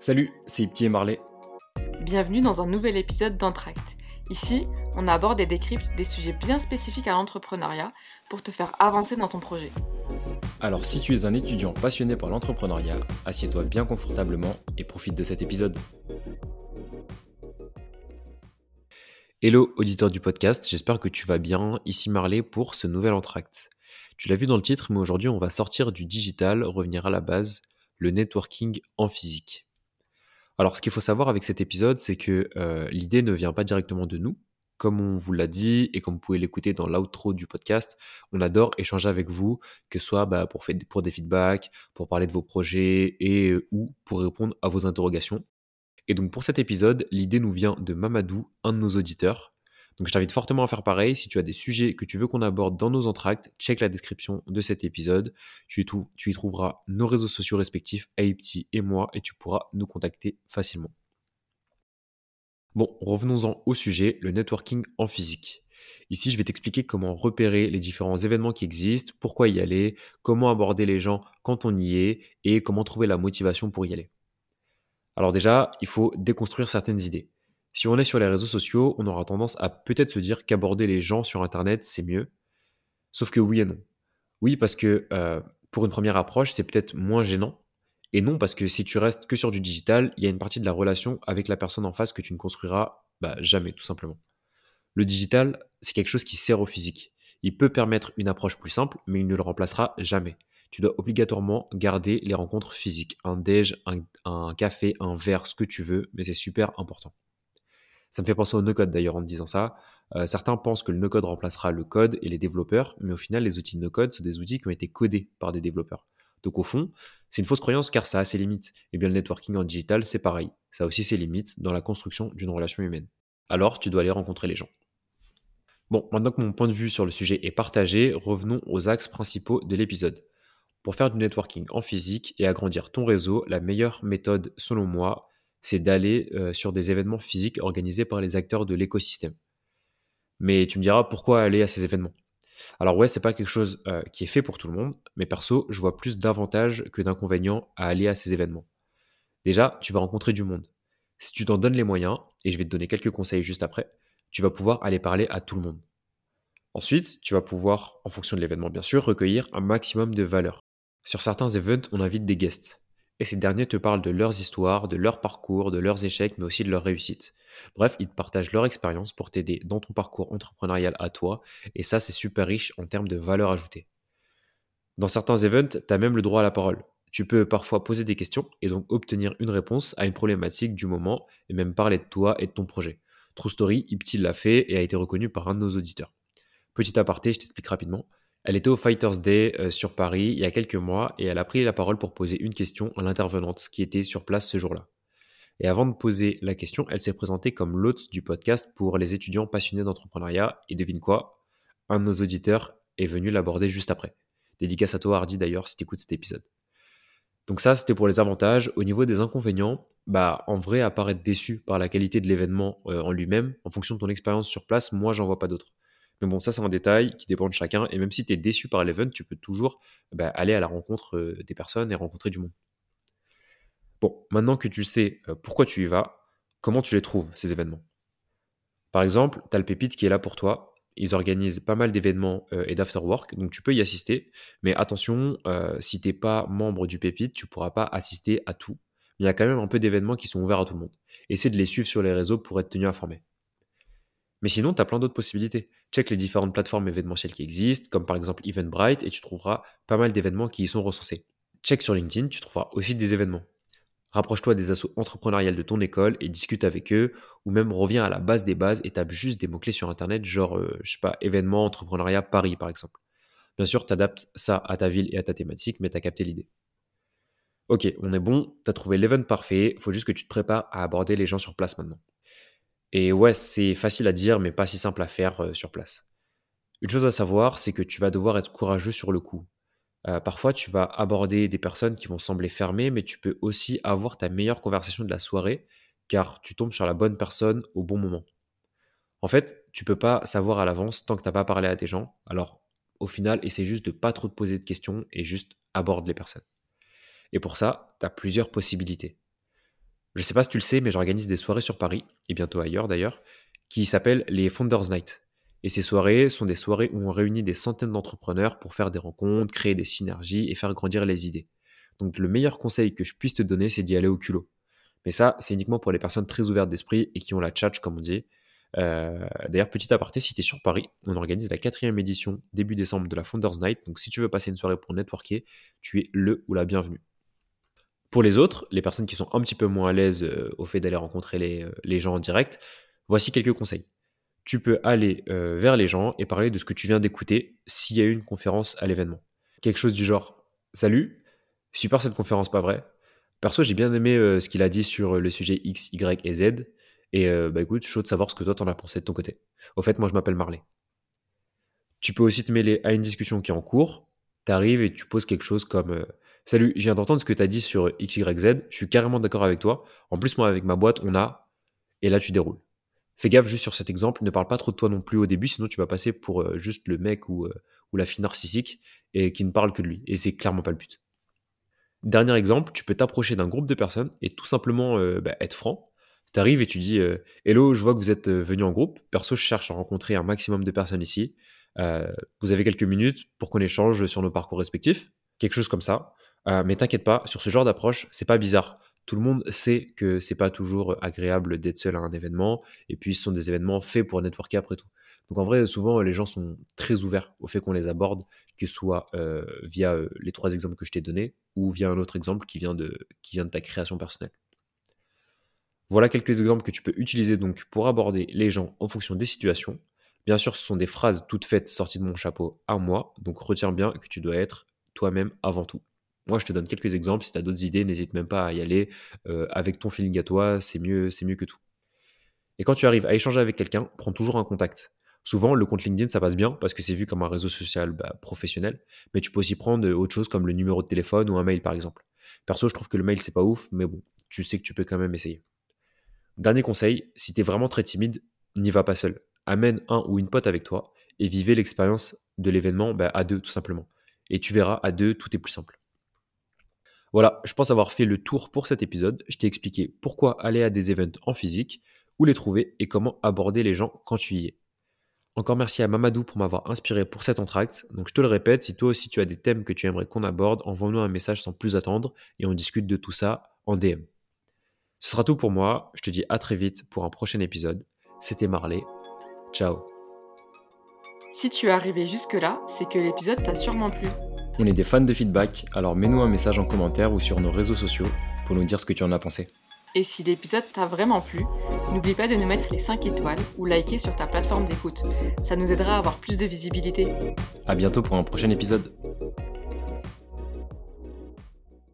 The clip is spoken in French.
Salut, c'est Ipti et Marley. Bienvenue dans un nouvel épisode d'Entract. Ici, on aborde et décrypte des sujets bien spécifiques à l'entrepreneuriat pour te faire avancer dans ton projet. Alors si tu es un étudiant passionné par l'entrepreneuriat, assieds-toi bien confortablement et profite de cet épisode. Hello auditeur du podcast, j'espère que tu vas bien. Ici Marley pour ce nouvel Entract. Tu l'as vu dans le titre, mais aujourd'hui on va sortir du digital, revenir à la base, le networking en physique. Alors, ce qu'il faut savoir avec cet épisode, c'est que euh, l'idée ne vient pas directement de nous. Comme on vous l'a dit et comme vous pouvez l'écouter dans l'outro du podcast, on adore échanger avec vous, que ce soit bah, pour, des feedbacks, pour parler de vos projets et euh, ou pour répondre à vos interrogations. Et donc pour cet épisode, l'idée nous vient de Mamadou, un de nos auditeurs, donc je t'invite fortement à faire pareil. Si tu as des sujets que tu veux qu'on aborde dans nos entractes, check la description de cet épisode. Tu y, trouveras nos réseaux sociaux respectifs, Aipti et moi, et tu pourras nous contacter facilement. Bon, revenons-en au sujet, le networking en physique. Ici, je vais t'expliquer comment repérer les différents événements qui existent, pourquoi y aller, comment aborder les gens quand on y est et comment trouver la motivation pour y aller. Alors déjà, il faut déconstruire certaines idées. Si on est sur les réseaux sociaux, on aura tendance à peut-être se dire qu'aborder les gens sur Internet, c'est mieux. Sauf que oui et non. Oui, parce que euh, pour une première approche, c'est peut-être moins gênant. Et non, parce que si tu restes que sur du digital, il y a une partie de la relation avec la personne en face que tu ne construiras bah, jamais, tout simplement. Le digital, c'est quelque chose qui sert au physique. Il peut permettre une approche plus simple, mais il ne le remplacera jamais. Tu dois obligatoirement garder les rencontres physiques. Un déj, un, un café, un verre, ce que tu veux, mais c'est super important. Ça me fait penser au no-code d'ailleurs en disant ça. Euh, certains pensent que le no-code remplacera le code et les développeurs, mais au final, les outils no-code sont des outils qui ont été codés par des développeurs. Donc au fond, c'est une fausse croyance car ça a ses limites. Et bien le networking en digital, c'est pareil. Ça a aussi ses limites dans la construction d'une relation humaine. Alors, tu dois aller rencontrer les gens. Bon, maintenant que mon point de vue sur le sujet est partagé, revenons aux axes principaux de l'épisode. Pour faire du networking en physique et agrandir ton réseau, la meilleure méthode, selon moi, c'est d'aller euh, sur des événements physiques organisés par les acteurs de l'écosystème. Mais tu me diras pourquoi aller à ces événements? Alors ouais, c'est pas quelque chose euh, qui est fait pour tout le monde, mais perso, je vois plus d'avantages que d'inconvénients à aller à ces événements. Déjà, tu vas rencontrer du monde. Si tu t'en donnes les moyens, et je vais te donner quelques conseils juste après, tu vas pouvoir aller parler à tout le monde. Ensuite, tu vas pouvoir, en fonction de l'événement bien sûr, recueillir un maximum de valeur. Sur certains events, on invite des guests et ces derniers te parlent de leurs histoires, de leur parcours, de leurs échecs, mais aussi de leurs réussites. Bref, ils te partagent leur expérience pour t'aider dans ton parcours entrepreneurial à toi, et ça c'est super riche en termes de valeur ajoutée. Dans certains events, tu as même le droit à la parole. Tu peux parfois poser des questions et donc obtenir une réponse à une problématique du moment et même parler de toi et de ton projet. True Story, Iptil l'a fait et a été reconnu par un de nos auditeurs. Petit aparté, je t'explique rapidement. Elle était au Fighters Day euh, sur Paris il y a quelques mois et elle a pris la parole pour poser une question à l'intervenante qui était sur place ce jour-là. Et avant de poser la question, elle s'est présentée comme l'hôte du podcast pour les étudiants passionnés d'entrepreneuriat. Et devine quoi? Un de nos auditeurs est venu l'aborder juste après. Dédicace à toi Hardy d'ailleurs si tu écoutes cet épisode. Donc ça, c'était pour les avantages. Au niveau des inconvénients, bah en vrai, apparaître déçu par la qualité de l'événement euh, en lui-même, en fonction de ton expérience sur place, moi j'en vois pas d'autres. Mais bon, ça, c'est un détail qui dépend de chacun. Et même si tu es déçu par l'event, tu peux toujours bah, aller à la rencontre euh, des personnes et rencontrer du monde. Bon, maintenant que tu sais euh, pourquoi tu y vas, comment tu les trouves, ces événements? Par exemple, tu as le Pépite qui est là pour toi. Ils organisent pas mal d'événements euh, et d'afterwork, donc tu peux y assister. Mais attention, si tu n'es pas membre du Pépite, tu ne pourras pas assister à tout. Mais il y a quand même un peu d'événements qui sont ouverts à tout le monde. Essaie de les suivre sur les réseaux pour être tenu informé. Mais sinon, tu as plein d'autres possibilités. Check les différentes plateformes événementielles qui existent, comme par exemple Eventbrite, et tu trouveras pas mal d'événements qui y sont recensés. Check sur LinkedIn, tu trouveras aussi des événements. Rapproche-toi des assos entrepreneuriales de ton école et discute avec eux, ou même reviens à la base des bases et tape juste des mots-clés sur Internet, genre, euh, je sais pas, événement, entrepreneuriat, Paris par exemple. Bien sûr, tu adaptes ça à ta ville et à ta thématique, mais tu as capté l'idée. Ok, on est bon, tu as trouvé l'event parfait, faut juste que tu te prépares à aborder les gens sur place maintenant. Et ouais, c'est facile à dire, mais pas si simple à faire euh, sur place. Une chose à savoir, c'est que tu vas devoir être courageux sur le coup. Euh, parfois, tu vas aborder des personnes qui vont sembler fermées, mais tu peux aussi avoir ta meilleure conversation de la soirée, car tu tombes sur la bonne personne au bon moment. En fait, tu peux pas savoir à l'avance tant que tu n'as pas parlé à des gens. Alors, au final, essaie juste de pas trop te poser de questions et juste aborde les personnes. Et pour ça, tu as plusieurs possibilités. Je sais pas si tu le sais, mais j'organise des soirées sur Paris, et bientôt ailleurs d'ailleurs, qui s'appellent les Founders Night. Et ces soirées sont des soirées où on réunit des centaines d'entrepreneurs pour faire des rencontres, créer des synergies et faire grandir les idées. Donc le meilleur conseil que je puisse te donner, c'est d'y aller au culot. Mais ça, c'est uniquement pour les personnes très ouvertes d'esprit et qui ont la tchatch, comme on dit. Euh, D'ailleurs, petit aparté, si tu es sur Paris, on organise la quatrième édition début décembre de la Founders Night. Donc si tu veux passer une soirée pour networker, tu es le ou la bienvenue. Pour les autres, les personnes qui sont un petit peu moins à l'aise euh, au fait d'aller rencontrer les, euh, les gens en direct, voici quelques conseils tu peux aller euh, vers les gens et parler de ce que tu viens d'écouter s'il y a eu une conférence à l'événement. Quelque chose du genre Salut, super cette conférence, pas vrai Perso, j'ai bien aimé ce qu'il a dit sur le sujet X, Y et Z. Et bah écoute, chaud de savoir ce que toi t'en as pensé de ton côté. Au fait, moi je m'appelle Marley. Tu peux aussi te mêler à une discussion qui est en cours. T'arrives et tu poses quelque chose comme Salut, je viens d'entendre ce que tu as dit sur X, Y, Z. Je suis carrément d'accord avec toi. En plus, moi, avec ma boîte, on a. Et là, tu déroules. Fais gaffe juste sur cet exemple, ne parle pas trop de toi non plus au début, sinon tu vas passer pour euh, juste le mec ou, euh, ou la fille narcissique et qui ne parle que de lui. Et c'est clairement pas le but. Dernier exemple, tu peux t'approcher d'un groupe de personnes et tout simplement euh, bah, être franc. Tu et tu dis Hello, je vois que vous êtes venu en groupe. Perso, je cherche à rencontrer un maximum de personnes ici. vous avez quelques minutes pour qu'on échange sur nos parcours respectifs. Quelque chose comme ça. Mais t'inquiète pas, sur ce genre d'approche, c'est pas bizarre tout le monde sait que c'est pas toujours agréable d'être seul à un événement, et puis ce sont des événements faits pour networker après tout. Donc en vrai, souvent les gens sont très ouverts au fait qu'on les aborde, que ce soit euh, via euh, les trois exemples que je t'ai donnés, ou via un autre exemple qui vient de, qui vient de ta création personnelle. Voilà quelques exemples que tu peux utiliser donc pour aborder les gens en fonction des situations. Bien sûr, ce sont des phrases toutes faites sorties de mon chapeau à moi, donc retiens bien que tu dois être toi-même avant tout. Moi, je te donne quelques exemples. Si tu as d'autres idées, n'hésite même pas à y aller. Euh, avec ton feeling à toi, c'est mieux, c'est mieux que tout. Et quand tu arrives à échanger avec quelqu'un, prends toujours un contact. Souvent, le compte LinkedIn, ça passe bien parce que c'est vu comme un réseau social bah, professionnel. Mais tu peux aussi prendre autre chose comme le numéro de téléphone ou un mail, par exemple. Perso, je trouve que le mail, c'est pas ouf, mais bon, tu sais que tu peux quand même essayer. Dernier conseil, si tu es vraiment très timide, n'y va pas seul. Amène un ou une pote avec toi et vivez l'expérience de l'événement bah, à deux, tout simplement. Et tu verras, à deux, tout est plus simple. Voilà, je pense avoir fait le tour pour cet épisode. Je t'ai expliqué pourquoi aller à des events en physique, où les trouver et comment aborder les gens quand tu y es. Encore merci à Mamadou pour m'avoir inspiré pour cet entracte. Donc je te le répète, si toi aussi tu as des thèmes que tu aimerais qu'on aborde, envoie-nous un message sans plus attendre et on discute de tout ça en DM. Ce sera tout pour moi. Je te dis à très vite pour un prochain épisode. C'était Marley. Ciao. Si tu es arrivé jusque-là, c'est que l'épisode t'a sûrement plu. On est des fans de feedback, alors mets-nous un message en commentaire ou sur nos réseaux sociaux pour nous dire ce que tu en as pensé. Et si l'épisode t'a vraiment plu, n'oublie pas de nous mettre les 5 étoiles ou liker sur ta plateforme d'écoute. Ça nous aidera à avoir plus de visibilité. A bientôt pour un prochain épisode.